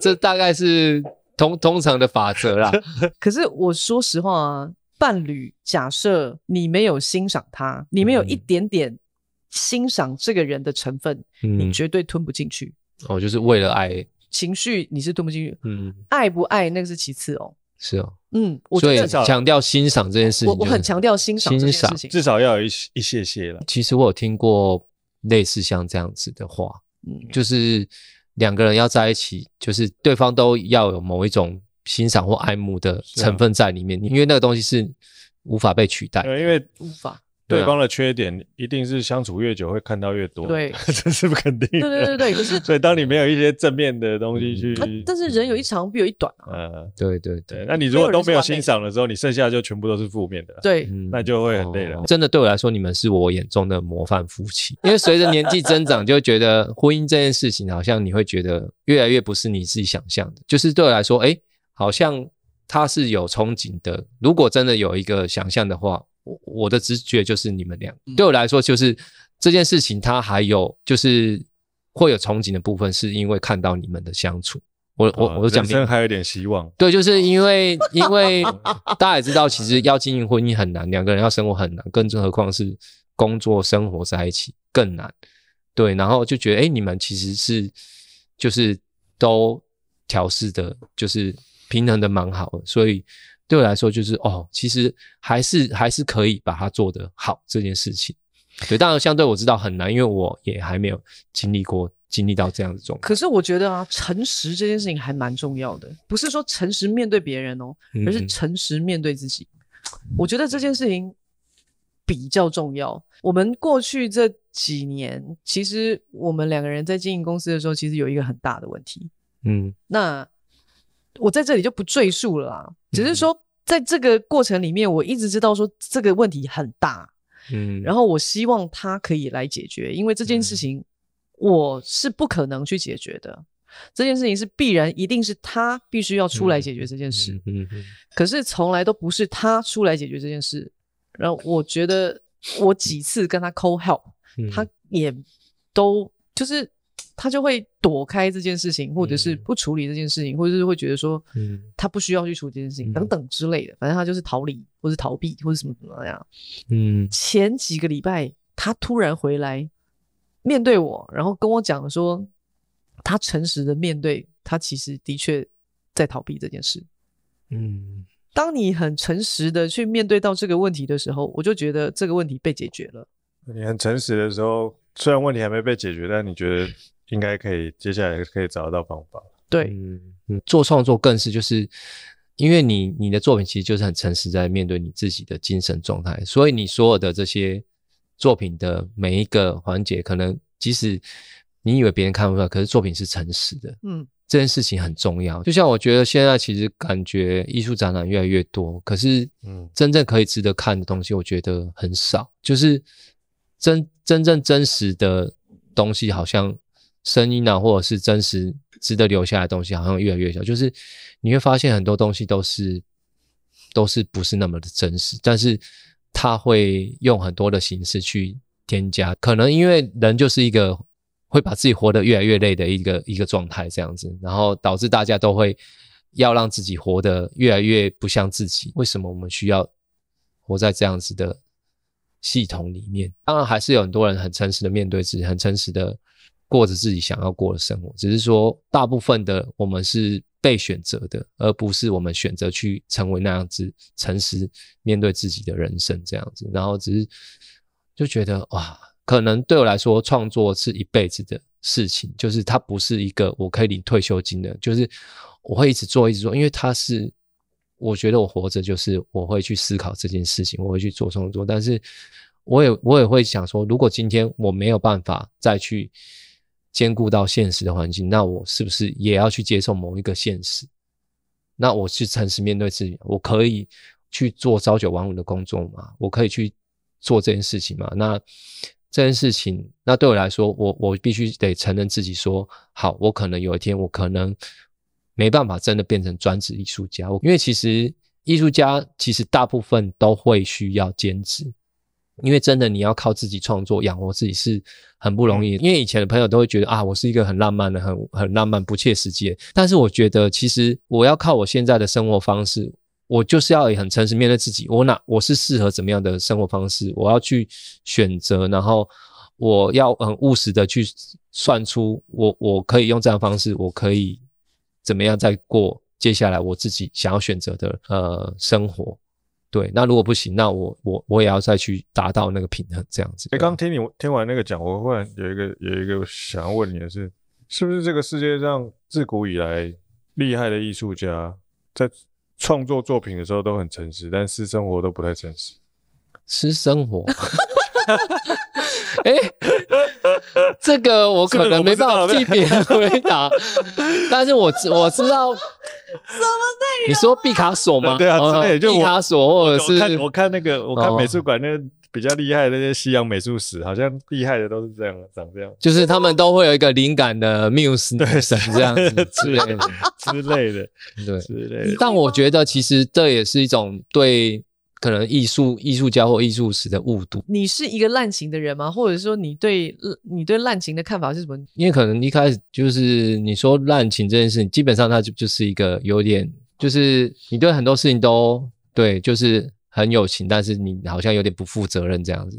这大概是通通常的法则啦。可是我说实话啊，伴侣假设你没有欣赏他，你没有一点点欣赏这个人的成分，嗯、你绝对吞不进去。哦，就是为了爱。情绪你是吞不进去，嗯，爱不爱那个是其次哦，是哦，嗯，所以强调欣赏这件事情，我我很强调欣赏这件事情，至少要有一一些些了。其实我有听过类似像这样子的话，嗯，就是两个人要在一起，就是对方都要有某一种欣赏或爱慕的成分在里面，因为那个东西是无法被取代，对，因为无法。对方的缺点一定是相处越久会看到越多，对，这是不肯定的。对对对对，可是所以当你没有一些正面的东西去，嗯、但是人有一长必有一短啊。嗯，对对对。那你如果都没有欣赏的时候，你剩下就全部都是负面的，对，那就会很累了。哦。真的对我来说，你们是我眼中的模范夫妻。因为随着年纪增长，就会觉得婚姻这件事情，好像你会觉得越来越不是你自己想象的。就是对我来说，哎，好像他是有憧憬的。如果真的有一个想象的话。我我的直觉就是你们俩，对我来说就是这件事情，它还有就是会有憧憬的部分，是因为看到你们的相处。我我我讲，人生还有点希望。对，就是因为 因为大家也知道，其实要经营婚姻很难，两个人要生活很难，更何况是工作生活在一起更难。对，然后就觉得，哎，你们其实是就是都调试的，就是平衡的蛮好的，所以。对我来说，就是哦，其实还是还是可以把它做得好这件事情。对，当然相对我知道很难，因为我也还没有经历过经历到这样的状况。可是我觉得啊，诚实这件事情还蛮重要的，不是说诚实面对别人哦，而是诚实面对自己。嗯。我觉得这件事情比较重要。我们过去这几年，其实我们两个人在经营公司的时候，其实有一个很大的问题。嗯，那。我在这里就不赘述了啊，只是说在这个过程里面，我一直知道说这个问题很大，嗯，然后我希望他可以来解决，因为这件事情我是不可能去解决的，这件事情是必然一定是他必须要出来解决这件事，嗯嗯，可是从来都不是他出来解决这件事，然后我觉得我几次跟他 call help，他也都就是。他就会躲开这件事情，或者是不处理这件事情，嗯、或者是会觉得说，嗯，他不需要去处理这件事情，嗯、等等之类的。反正他就是逃离，或是逃避，或者什么怎么样。嗯，前几个礼拜他突然回来面对我，然后跟我讲说，他诚实的面对他，其实的确在逃避这件事。嗯，当你很诚实的去面对到这个问题的时候，我就觉得这个问题被解决了。你很诚实的时候，虽然问题还没被解决，但你觉得应该可以，接下来可以找得到方法。对，嗯嗯，做创作更是就是，因为你你的作品其实就是很诚实在面对你自己的精神状态，所以你所有的这些作品的每一个环节，可能即使你以为别人看不出来，可是作品是诚实的。嗯。这件事情很重要，就像我觉得现在其实感觉艺术展览越来越多，可是，嗯，真正可以值得看的东西，我觉得很少。就是真真正真实的东西，好像声音啊，或者是真实值得留下来的东西，好像越来越小。就是你会发现很多东西都是都是不是那么的真实，但是他会用很多的形式去添加，可能因为人就是一个。会把自己活得越来越累的一个一个状态，这样子，然后导致大家都会要让自己活得越来越不像自己。为什么我们需要活在这样子的系统里面？当然，还是有很多人很诚实的面对自己，很诚实的过着自己想要过的生活。只是说，大部分的我们是被选择的，而不是我们选择去成为那样子诚实面对自己的人生这样子。然后只是就觉得哇。可能对我来说，创作是一辈子的事情，就是它不是一个我可以领退休金的，就是我会一直做，一直做，因为它是我觉得我活着就是我会去思考这件事情，我会去做创作，但是我也我也会想说，如果今天我没有办法再去兼顾到现实的环境，那我是不是也要去接受某一个现实？那我去诚实面对自己，我可以去做朝九晚五的工作吗？我可以去做这件事情吗？那这件事情，那对我来说，我我必须得承认自己说好，我可能有一天，我可能没办法真的变成专职艺术家，因为其实艺术家其实大部分都会需要兼职，因为真的你要靠自己创作养活自己是很不容易。因为以前的朋友都会觉得啊，我是一个很浪漫的、很很浪漫、不切实际，但是我觉得其实我要靠我现在的生活方式。我就是要很诚实面对自己，我哪我是适合怎么样的生活方式，我要去选择，然后我要很务实的去算出我我可以用这样的方式，我可以怎么样再过接下来我自己想要选择的呃生活。对，那如果不行，那我我我也要再去达到那个平衡，这样子。哎，刚刚听你听完那个讲，我忽然有一个有一个想要问你的是，是不是这个世界上自古以来厉害的艺术家在创作作品的时候都很诚实，但私生活都不太诚实。私生活，哎、欸，这个我可能没办法替别人回答，但是我知我知道什么内容？你说毕卡索吗？对啊，对，就毕卡索，或者是我看我看那个，我看美术馆那个。比较厉害的那些西洋美术史，好像厉害的都是这样，长这样，就是他们都会有一个灵感的缪斯对神这样子 之类的之类的，对之类的。但我觉得其实这也是一种对可能艺术艺术家或艺术史的误读。你是一个滥情的人吗？或者说你对你对滥情的看法是什么？因为可能一开始就是你说滥情这件事情，基本上它就就是一个有点，就是你对很多事情都对，就是。很有情，但是你好像有点不负责任这样子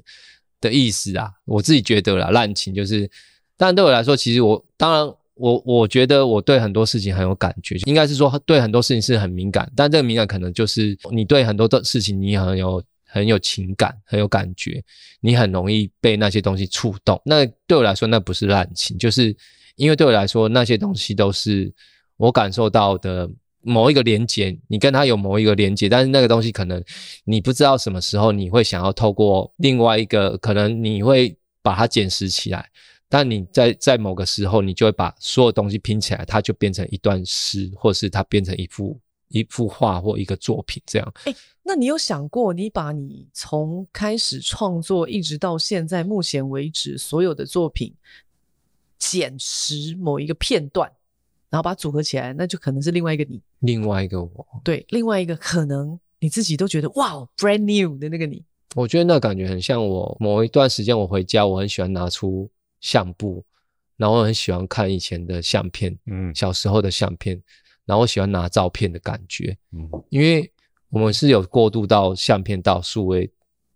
的意思啊，我自己觉得啦，滥情就是，但对我来说，其实我当然我我觉得我对很多事情很有感觉，应该是说对很多事情是很敏感，但这个敏感可能就是你对很多的事情你很有很有情感，很有感觉，你很容易被那些东西触动。那对我来说，那不是滥情，就是因为对我来说那些东西都是我感受到的。某一个连接，你跟他有某一个连接，但是那个东西可能你不知道什么时候你会想要透过另外一个，可能你会把它捡拾起来，但你在在某个时候，你就会把所有东西拼起来，它就变成一段诗，或是它变成一幅一幅画或一个作品这样。哎，那你有想过，你把你从开始创作一直到现在目前为止所有的作品捡拾某一个片段？然后把它组合起来，那就可能是另外一个你，另外一个我，对，另外一个可能你自己都觉得哇，brand new 的那个你。我觉得那感觉很像我某一段时间我回家，我很喜欢拿出相簿，然后我很喜欢看以前的相片，嗯，小时候的相片，然后我喜欢拿照片的感觉，嗯，因为我们是有过渡到相片到数位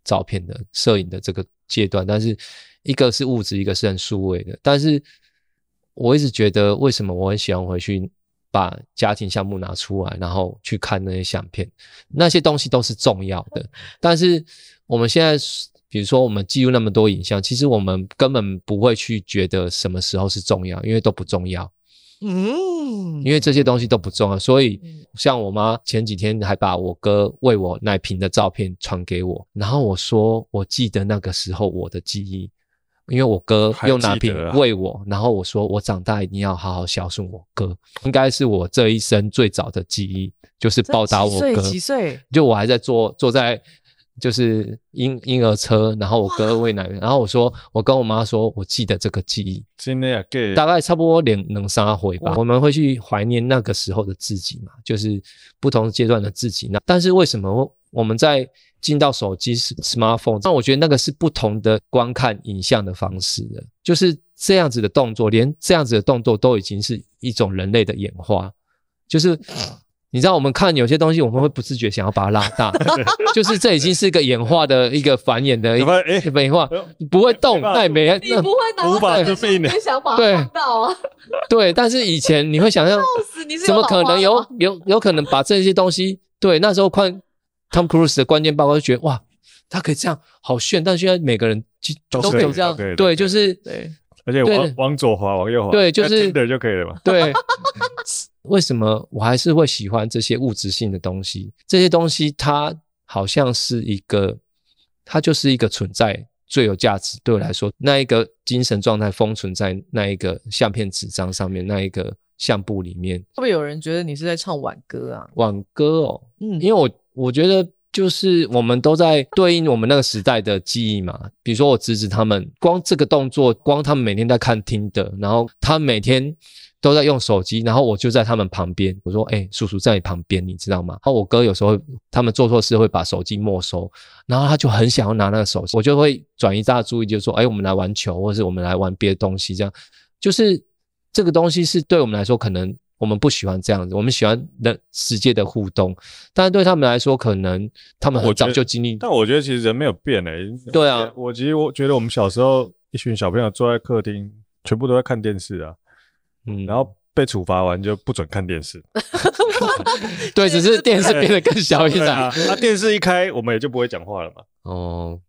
照片的摄影的这个阶段，但是一个是物质，一个是很数位的，但是。我一直觉得，为什么我很喜欢回去把家庭项目拿出来，然后去看那些相片，那些东西都是重要的。但是我们现在，比如说我们记录那么多影像，其实我们根本不会去觉得什么时候是重要，因为都不重要。嗯，因为这些东西都不重要，所以像我妈前几天还把我哥喂我奶瓶的照片传给我，然后我说我记得那个时候我的记忆。因为我哥用奶瓶喂我，啊、然后我说我长大一定要好好孝顺我哥，应该是我这一生最早的记忆，就是报答我哥。几岁？几岁？就我还在坐坐在就是婴婴儿车，然后我哥喂奶，然后我说我跟我妈说，我记得这个记忆，真的呀，大概差不多两两三回吧。我们会去怀念那个时候的自己嘛，就是不同阶段的自己。那但是为什么我们在？进到手机是 smartphone，那我觉得那个是不同的观看影像的方式的，就是这样子的动作，连这样子的动作都已经是一种人类的演化。就是你知道，我们看有些东西，我们会不自觉想要把它拉大，就是这已经是一个演化的一个繁衍的一个演化，不会动，那也没，你不会拿无法就想法放到啊，对，但是以前你会想象，怎么可能？有有有可能把这些东西，对，那时候看。Tom Cruise 的关键报告就觉得哇，他可以这样好炫，但是现在每个人都可以这样，对，就是对，而且往往左滑，往右滑，对，就是的就可以了嘛。对，为什么我还是会喜欢这些物质性的东西？这些东西它好像是一个，它就是一个存在最有价值。对我来说，那一个精神状态封存在那一个相片纸张上面，那一个相簿里面。会不会有人觉得你是在唱挽歌啊？挽歌哦，嗯，因为我。我觉得就是我们都在对应我们那个时代的记忆嘛。比如说我侄子他们，光这个动作，光他们每天在看听的，然后他每天都在用手机，然后我就在他们旁边。我说：“哎、叔叔在你旁边，你知道吗？”然后我哥有时候他们做错事会把手机没收，然后他就很想要拿那个手机，我就会转移大家注意，就说：“哎、我们来玩球，或是我们来玩别的东西。”这样就是这个东西是对我们来说可能。我们不喜欢这样子，我们喜欢人世界的互动，但是对他们来说，可能他们很早就经历。但我觉得其实人没有变诶、欸。对啊，我其实我觉得我们小时候一群小朋友坐在客厅，全部都在看电视啊，嗯，然后被处罚完就不准看电视。对，只是电视变得更小一点啊。那电视一开，我们也就不会讲话了嘛。哦，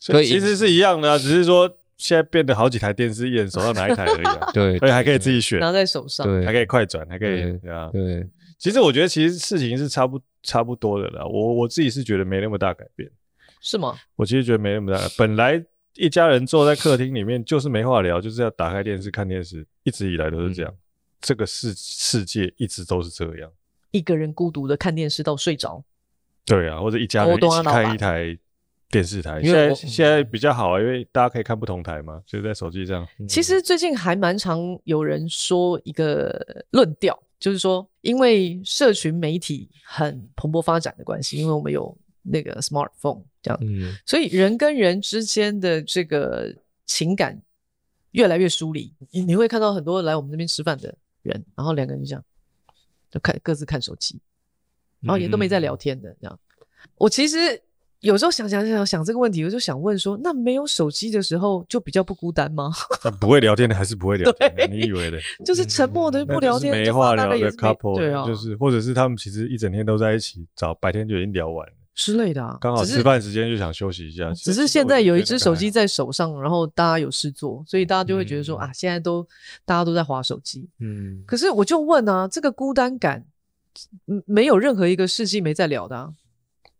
所以其实是一样的啊，只是说。现在变得好几台电视，一人手上拿一台而已，啊。对，而且还可以自己选，拿在手上，对，还可以快转，还可以，对啊。对，其实我觉得其实事情是差不差不多的啦。我我自己是觉得没那么大改变，是吗？我其实觉得没那么大。本来一家人坐在客厅里面就是没话聊，就是要打开电视看电视，一直以来都是这样。嗯、这个世世界一直都是这样，一个人孤独的看电视到睡着。对啊，或者一家人一起看一台。电视台现在现在比较好啊，因为大家可以看不同台嘛，就在手机上。其实最近还蛮常有人说一个论调，就是说，因为社群媒体很蓬勃发展的关系，因为我们有那个 smartphone 这样，嗯，所以人跟人之间的这个情感越来越疏离。你你会看到很多来我们这边吃饭的人，然后两个人就这样，就看各自看手机，然后也都没在聊天的这样。我其实。有时候想想想想这个问题，我就想问说：那没有手机的时候就比较不孤单吗？不会聊天的还是不会聊天？你以为的？就是沉默的不聊天，没话聊的 couple，对啊，就是或者是他们其实一整天都在一起，早白天就已经聊完了之类的啊。刚好吃饭时间就想休息一下。只是现在有一只手机在手上，然后大家有事做，所以大家就会觉得说啊，现在都大家都在划手机。嗯。可是我就问啊，这个孤单感，没有任何一个世纪没在聊的啊。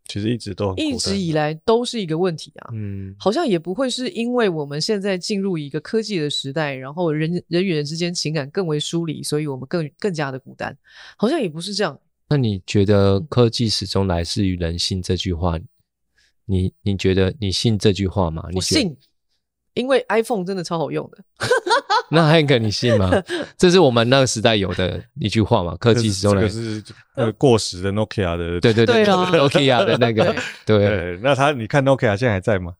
其实一直都一直以来都是一个问题啊，嗯，好像也不会是因为我们现在进入一个科技的时代，然后人人与人之间情感更为疏离，所以我们更更加的孤单，好像也不是这样。那你觉得科技始终来自于人性这句话，你你觉得你信这句话吗？你信。因为 iPhone 真的超好用的，那 Hank 你信吗？这是我们那个时代有的一句话嘛？科技始终来是那个过时的 Nokia 的，对对对，Nokia 的那个，对。那他你看 Nokia 现在还在吗？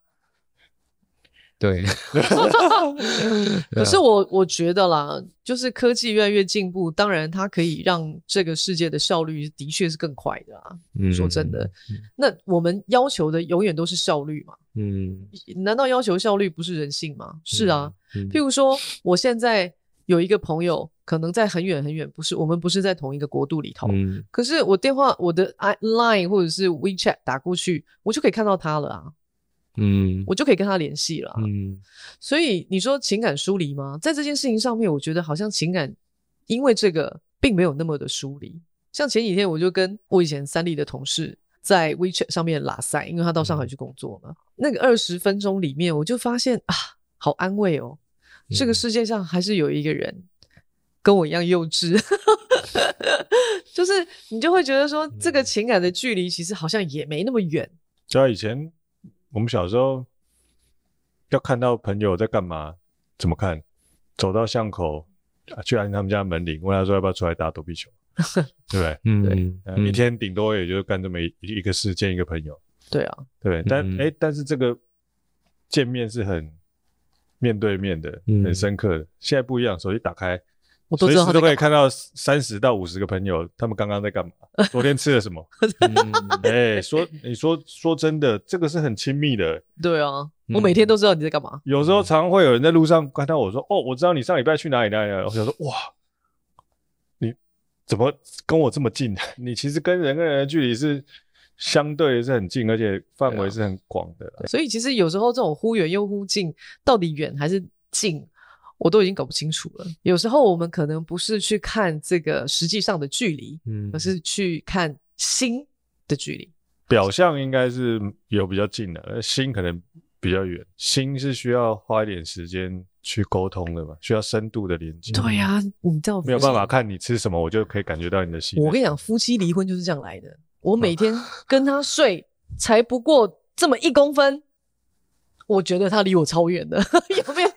对，可是我我觉得啦，就是科技越来越进步，当然它可以让这个世界的效率的确是更快的啊。嗯，说真的，那我们要求的永远都是效率嘛。嗯，难道要求效率不是人性吗？是啊，譬如说，我现在有一个朋友，可能在很远很远，不是我们不是在同一个国度里头。嗯，可是我电话我的 Line 或者是 WeChat 打过去，我就可以看到他了啊。嗯，我就可以跟他联系了啊。嗯，所以你说情感疏离吗？在这件事情上面，我觉得好像情感因为这个并没有那么的疏离。像前几天我就跟我以前三立的同事在 WeChat 上面拉赛，因为他到上海去工作嘛。嗯、那个二十分钟里面，我就发现啊，好安慰哦。嗯、这个世界上还是有一个人跟我一样幼稚，就是你就会觉得说，这个情感的距离其实好像也没那么远。就像以前。我们小时候要看到朋友在干嘛，怎么看？走到巷口去按他们家门铃，问他说要不要出来打躲避球，对不对？嗯，对，一天顶多也就干这么一一个事，见一个朋友。对啊，对，但哎、欸，但是这个见面是很面对面的，很深刻的。嗯、现在不一样，手机打开。我都知道，都可以看到三十到五十个朋友，他们刚刚在干嘛？昨天吃了什么？哎、欸，说你说说真的，这个是很亲密的。对啊，我每天都知道你在干嘛。有时候常会有人在路上看到我说：“哦，我知道你上礼拜去哪里哪里。”我想说：“哇，你怎么跟我这么近？你其实跟人跟人的距离是相对是很近，而且范围是很广的。所以其实有时候这种忽远又忽近，到底远还是近？”我都已经搞不清楚了。有时候我们可能不是去看这个实际上的距离，嗯，而是去看心的距离。表象应该是有比较近的，而心可能比较远。心是需要花一点时间去沟通的嘛，需要深度的连接。对呀、啊，你知道没有办法看你吃什么，我就可以感觉到你的心。我跟你讲，夫妻离婚就是这样来的。我每天 跟他睡，才不过这么一公分。我觉得他离我超远的，有没有？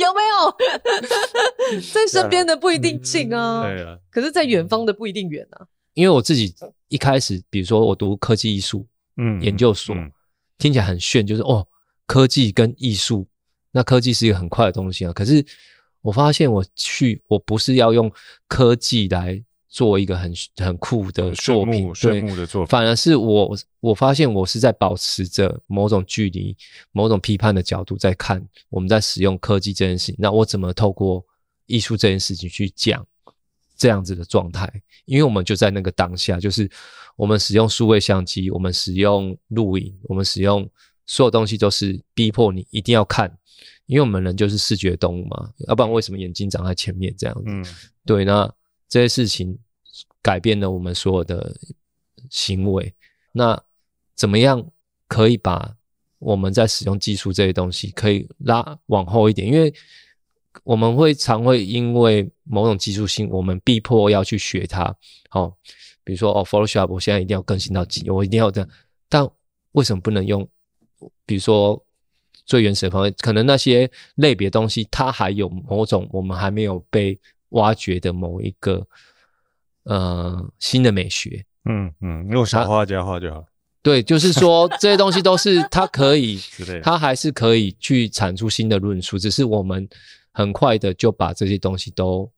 有没有？在身边的不一定近啊，对啊。可是，在远方的不一定远啊。因为我自己一开始，比如说我读科技艺术，嗯，研究所，嗯、听起来很炫，就是哦，科技跟艺术，那科技是一个很快的东西啊。可是我发现，我去，我不是要用科技来。做一个很很酷的作品，炫目的作品，反而是我我发现我是在保持着某种距离、某种批判的角度在看我们在使用科技这件事情。那我怎么透过艺术这件事情去讲这样子的状态？因为我们就在那个当下，就是我们使用数位相机，我们使用录影，我们使用所有东西都是逼迫你一定要看，因为我们人就是视觉动物嘛，要不然为什么眼睛长在前面这样子？嗯，对，那这些事情。改变了我们所有的行为，那怎么样可以把我们在使用技术这些东西可以拉往后一点？因为我们会常会因为某种技术性，我们逼迫要去学它。好、哦，比如说哦，Photoshop 我现在一定要更新到几，我一定要这样。但为什么不能用？比如说最原始的方式，可能那些类别东西，它还有某种我们还没有被挖掘的某一个。呃，新的美学，嗯嗯，用小画家画就好。对，就是说这些东西都是它可以，它还是可以去产出新的论述，只是我们很快的就把这些东西都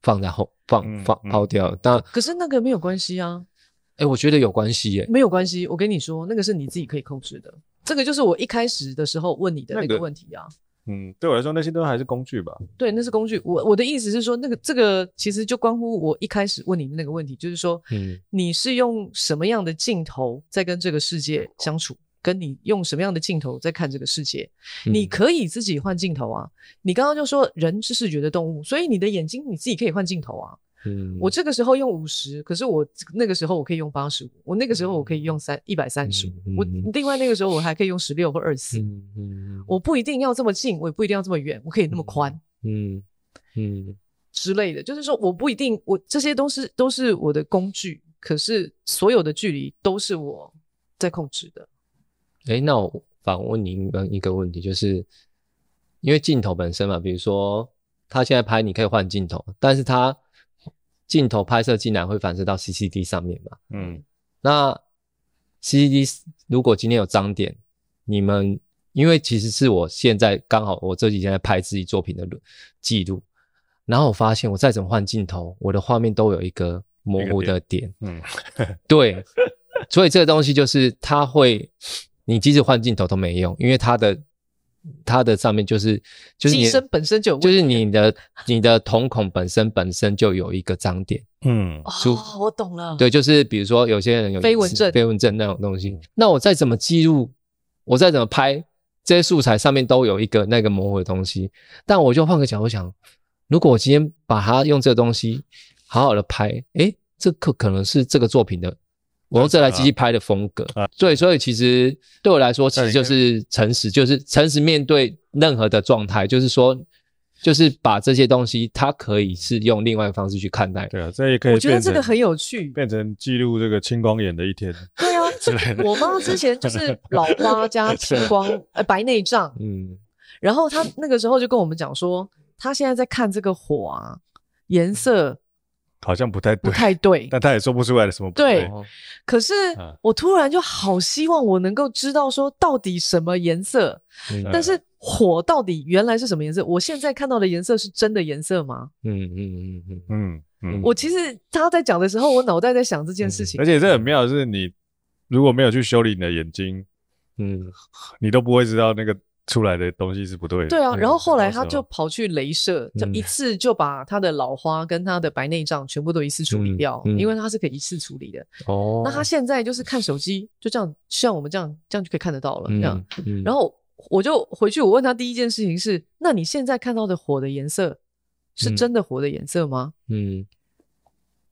放在后放放抛掉了。但可是那个没有关系啊，哎、欸，我觉得有关系耶，没有关系。我跟你说，那个是你自己可以控制的。这个就是我一开始的时候问你的那个问题啊。嗯，对我来说，那些都还是工具吧。对，那是工具。我我的意思是说，那个这个其实就关乎我一开始问你的那个问题，就是说，嗯，你是用什么样的镜头在跟这个世界相处？跟你用什么样的镜头在看这个世界？嗯，你可以自己换镜头啊。你刚刚就说人是视觉的动物，所以你的眼睛你自己可以换镜头啊。嗯，我这个时候用五十，可是我那个时候我可以用八十五，我那个时候我可以用三一百三十五，我另外那个时候我还可以用十六或二十四，嗯，我不一定要这么近，我也不一定要这么远，我可以那么宽，嗯嗯之类的，就是说我不一定，我这些都是都是我的工具，可是所有的距离都是我在控制的。诶，那我反问您一个问题，就是因为镜头本身嘛，比如说他现在拍，你可以换镜头，但是他。镜头拍摄进来会反射到 CCD 上面嘛？嗯，那 CCD 如果今天有脏点，你们因为其实是我现在刚好我这几天在拍自己作品的记录，然后我发现我再怎么换镜头，我的画面都有一个模糊的点。点。嗯，对，所以这个东西就是它会，你即使换镜头都没用，因为它的它的上面就是就是你身本身就有，就是你的你的瞳孔本身本身就有一个脏点。嗯，哦，我懂了。对，就是比如说有些人有飞蚊症，飞蚊症那种东西，那我再怎么记录，我再怎么拍这些素材，上面都有一个那个模糊的东西。但我就换个角度想，如果我今天把它用这个东西好好的拍，诶，这可可能是这个作品的。我用这台机器拍的风格，啊啊、对，所以其实对我来说，其实就是诚实，就是诚实面对任何的状态，就是说，就是把这些东西，它可以是用另外一个方式去看待。对啊，这也可以。我觉得这个很有趣，变成记录这个青光眼的一天。对啊，我妈之前就是老花加 青光，呃，白内障。嗯，然后她那个时候就跟我们讲说，她现在在看这个火啊，颜色。好像不太对，不太对，但他也说不出来的什么不对。对，可是我突然就好希望我能够知道说到底什么颜色，嗯、但是火到底原来是什么颜色？我现在看到的颜色是真的颜色吗？嗯嗯嗯嗯嗯嗯。我其实他在讲的时候，我脑袋在想这件事情。嗯、而且这很妙的是，你如果没有去修理你的眼睛，嗯，你都不会知道那个。出来的东西是不对的。对啊，然后后来他就跑去镭射，就一次就把他的老花跟他的白内障全部都一次处理掉，因为他是可以一次处理的。哦，那他现在就是看手机，就这样像我们这样，这样就可以看得到了。这样，然后我就回去，我问他第一件事情是：那你现在看到的火的颜色是真的火的颜色吗？嗯，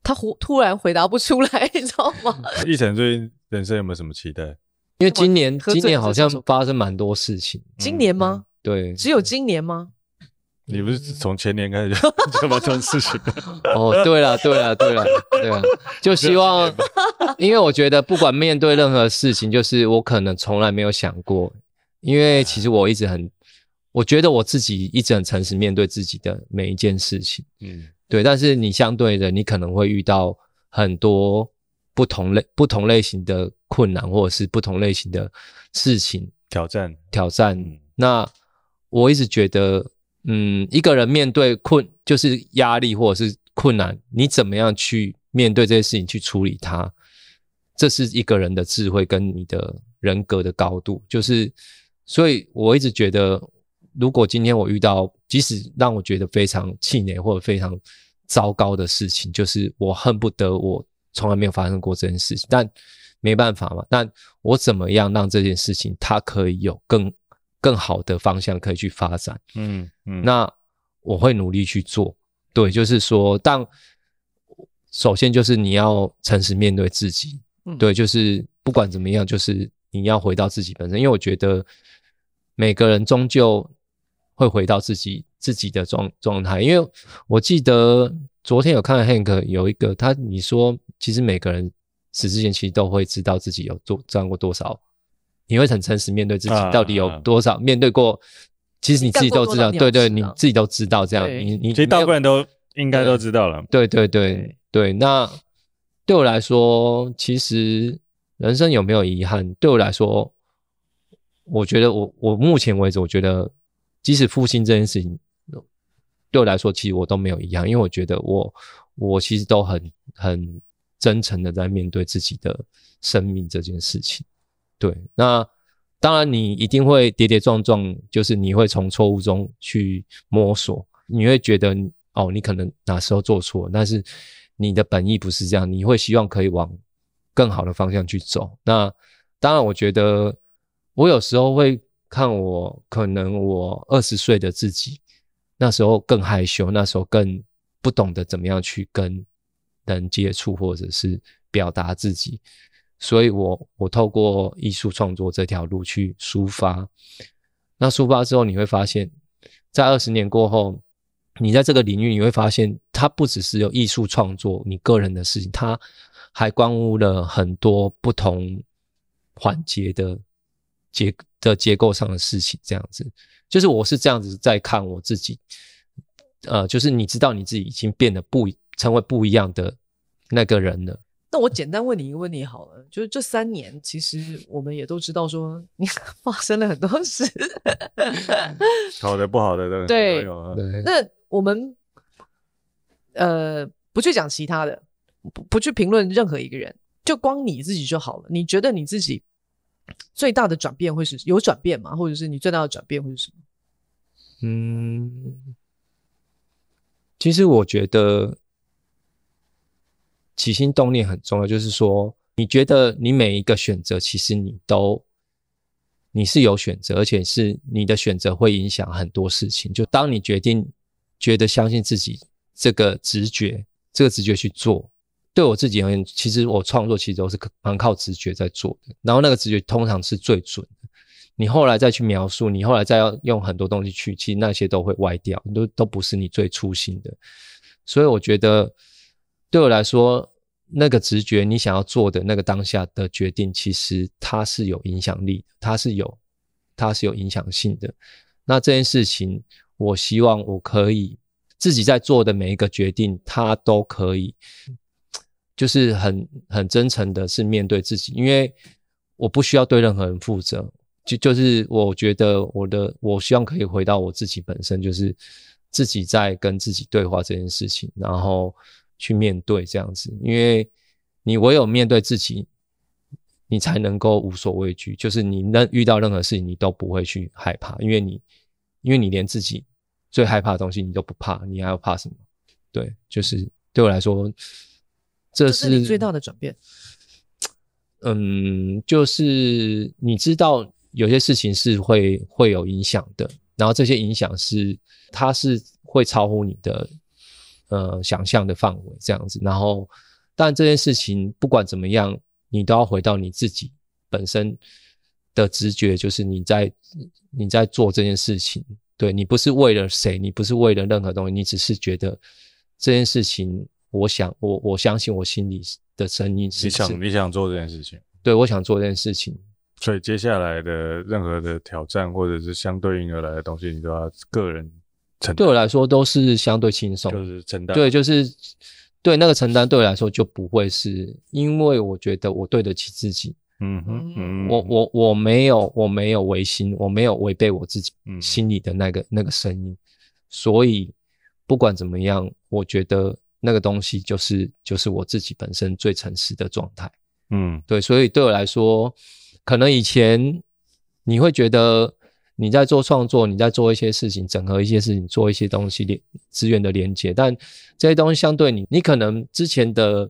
他忽突然回答不出来，你知道吗？奕晨最近人生有没有什么期待？因为今年今年好像发生蛮多事情。今年吗？对，只有今年吗？你不是从前年开始就这么多事情？哦，对了，对了，对了，对了，就希望，因为我觉得不管面对任何事情，就是我可能从来没有想过，因为其实我一直很，我觉得我自己一直很诚实面对自己的每一件事情。嗯，对，但是你相对的，你可能会遇到很多。不同类不同类型的困难，或者是不同类型的事情挑战挑战。嗯、那我一直觉得，嗯，一个人面对困就是压力或者是困难，你怎么样去面对这些事情去处理它，这是一个人的智慧跟你的人格的高度。就是，所以我一直觉得，如果今天我遇到即使让我觉得非常气馁或者非常糟糕的事情，就是我恨不得我。从来没有发生过这件事情，但没办法嘛。但我怎么样让这件事情它可以有更更好的方向可以去发展？嗯嗯，那我会努力去做。对，就是说，但首先就是你要诚实面对自己。嗯，对，就是不管怎么样，就是你要回到自己本身。因为我觉得每个人终究会回到自己自己的状状态。因为我记得。昨天有看到 Hank 有一个他，你说其实每个人死之前其实都会知道自己有做赚过多少，你会很诚实面对自己到底有多少，面对过，其实你自己都知道，对对，你自己都知道这样，你你其实大部分人都应该都知道了，对对对对。那对我来说，其实人生有没有遗憾？对我来说，我觉得我我目前为止，我觉得即使负心这件事情。对我来说，其实我都没有一样，因为我觉得我我其实都很很真诚的在面对自己的生命这件事情。对，那当然你一定会跌跌撞撞，就是你会从错误中去摸索，你会觉得哦，你可能哪时候做错，但是你的本意不是这样，你会希望可以往更好的方向去走。那当然，我觉得我有时候会看我可能我二十岁的自己。那时候更害羞，那时候更不懂得怎么样去跟人接触，或者是表达自己。所以我我透过艺术创作这条路去抒发。那抒发之后，你会发现，在二十年过后，你在这个领域，你会发现，它不只是有艺术创作你个人的事情，它还关乎了很多不同环节的结的结构上的事情，这样子。就是我是这样子在看我自己，呃，就是你知道你自己已经变得不成为不一样的那个人了。那我简单问你一个问题好了，就是这三年，其实我们也都知道说你 发生了很多事，好的不好的都 对。对。那我们呃不去讲其他的，不不去评论任何一个人，就光你自己就好了。你觉得你自己最大的转变会是有转变吗？或者是你最大的转变会是什么？嗯，其实我觉得起心动念很重要，就是说，你觉得你每一个选择，其实你都你是有选择，而且是你的选择会影响很多事情。就当你决定觉得相信自己这个直觉，这个直觉去做。对我自己而言，其实我创作其实都是蛮靠直觉在做的，然后那个直觉通常是最准的。你后来再去描述，你后来再要用很多东西去，其实那些都会歪掉，都都不是你最初心的。所以我觉得，对我来说，那个直觉你想要做的那个当下的决定，其实它是有影响力的，它是有，它是有影响性的。那这件事情，我希望我可以自己在做的每一个决定，它都可以。就是很很真诚的，是面对自己，因为我不需要对任何人负责。就就是我觉得我的，我希望可以回到我自己本身，就是自己在跟自己对话这件事情，然后去面对这样子。因为你唯有面对自己，你才能够无所畏惧。就是你能遇到任何事情，你都不会去害怕，因为你因为你连自己最害怕的东西你都不怕，你还要怕什么？对，就是对我来说。这是，你最大的转变。嗯，就是你知道有些事情是会会有影响的，然后这些影响是它是会超乎你的呃想象的范围这样子。然后，但这件事情不管怎么样，你都要回到你自己本身的直觉，就是你在你在做这件事情，对，你不是为了谁，你不是为了任何东西，你只是觉得这件事情。我想，我我相信我心里的声音是。你想，你想做这件事情。对，我想做这件事情。所以接下来的任何的挑战，或者是相对应而来的东西，你都要个人承担。对我来说，都是相对轻松，就是承担。对，就是对那个承担，对我来说就不会是，因为我觉得我对得起自己。嗯哼，嗯我我我没有，我没有违心，我没有违背我自己心里的那个、嗯、那个声音，所以不管怎么样，我觉得。那个东西就是就是我自己本身最诚实的状态，嗯，对，所以对我来说，可能以前你会觉得你在做创作，你在做一些事情，整合一些事情，做一些东西连资源的连接，但这些东西相对你，你可能之前的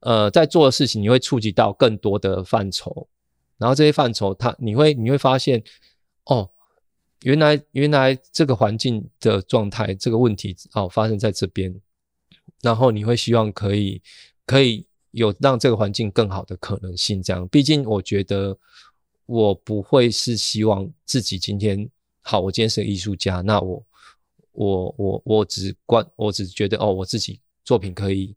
呃在做的事情，你会触及到更多的范畴，然后这些范畴它你会你会发现，哦，原来原来这个环境的状态，这个问题哦发生在这边。然后你会希望可以可以有让这个环境更好的可能性，这样。毕竟我觉得我不会是希望自己今天好，我今天是个艺术家，那我我我我只关我只觉得哦，我自己作品可以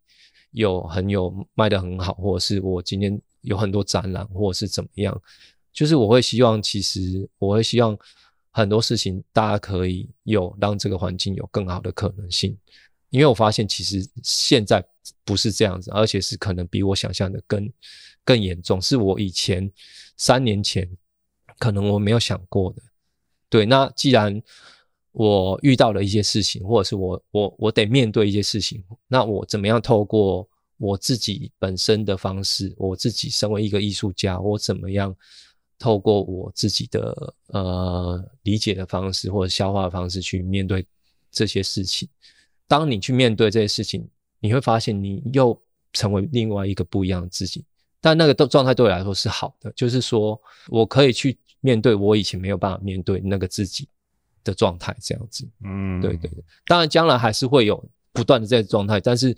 有很有卖得很好，或者是我今天有很多展览，或者是怎么样。就是我会希望，其实我会希望很多事情大家可以有让这个环境有更好的可能性。因为我发现，其实现在不是这样子，而且是可能比我想象的更更严重，是我以前三年前可能我没有想过的。对，那既然我遇到了一些事情，或者是我我我得面对一些事情，那我怎么样透过我自己本身的方式，我自己身为一个艺术家，我怎么样透过我自己的呃理解的方式或者消化的方式去面对这些事情。当你去面对这些事情，你会发现你又成为另外一个不一样的自己。但那个状态对我来说是好的，就是说我可以去面对我以前没有办法面对那个自己的状态，这样子。嗯，对对对。当然，将来还是会有不断的这个状态，但是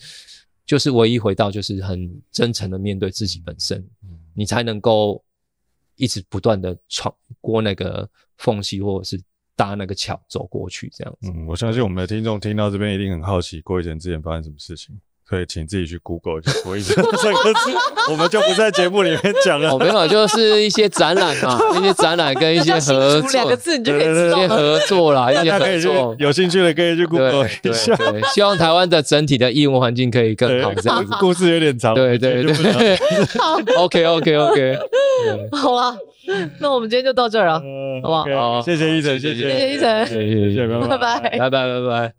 就是唯一回到就是很真诚的面对自己本身，你才能够一直不断的闯过那个缝隙，或者是。搭那个桥走过去，这样子。嗯，我相信我们的听众听到这边一定很好奇，郭一成之前发生什么事情，可以请自己去 Google 一下郭奕成这个字，我们就不在节目里面讲了。哦，没有，就是一些展览嘛，一些展览跟一些合作，两个字你就可以知道了。一些合作啦，一些合作，有兴趣的可以去 Google 一下。希望台湾的整体的艺文环境可以更好。这样子，故事有点长。对对对，对。好，OK OK OK。好了。那我们今天就到这儿了，好不好？好，谢谢奕成，谢谢，谢谢奕成，谢谢，拜拜，拜拜，拜拜。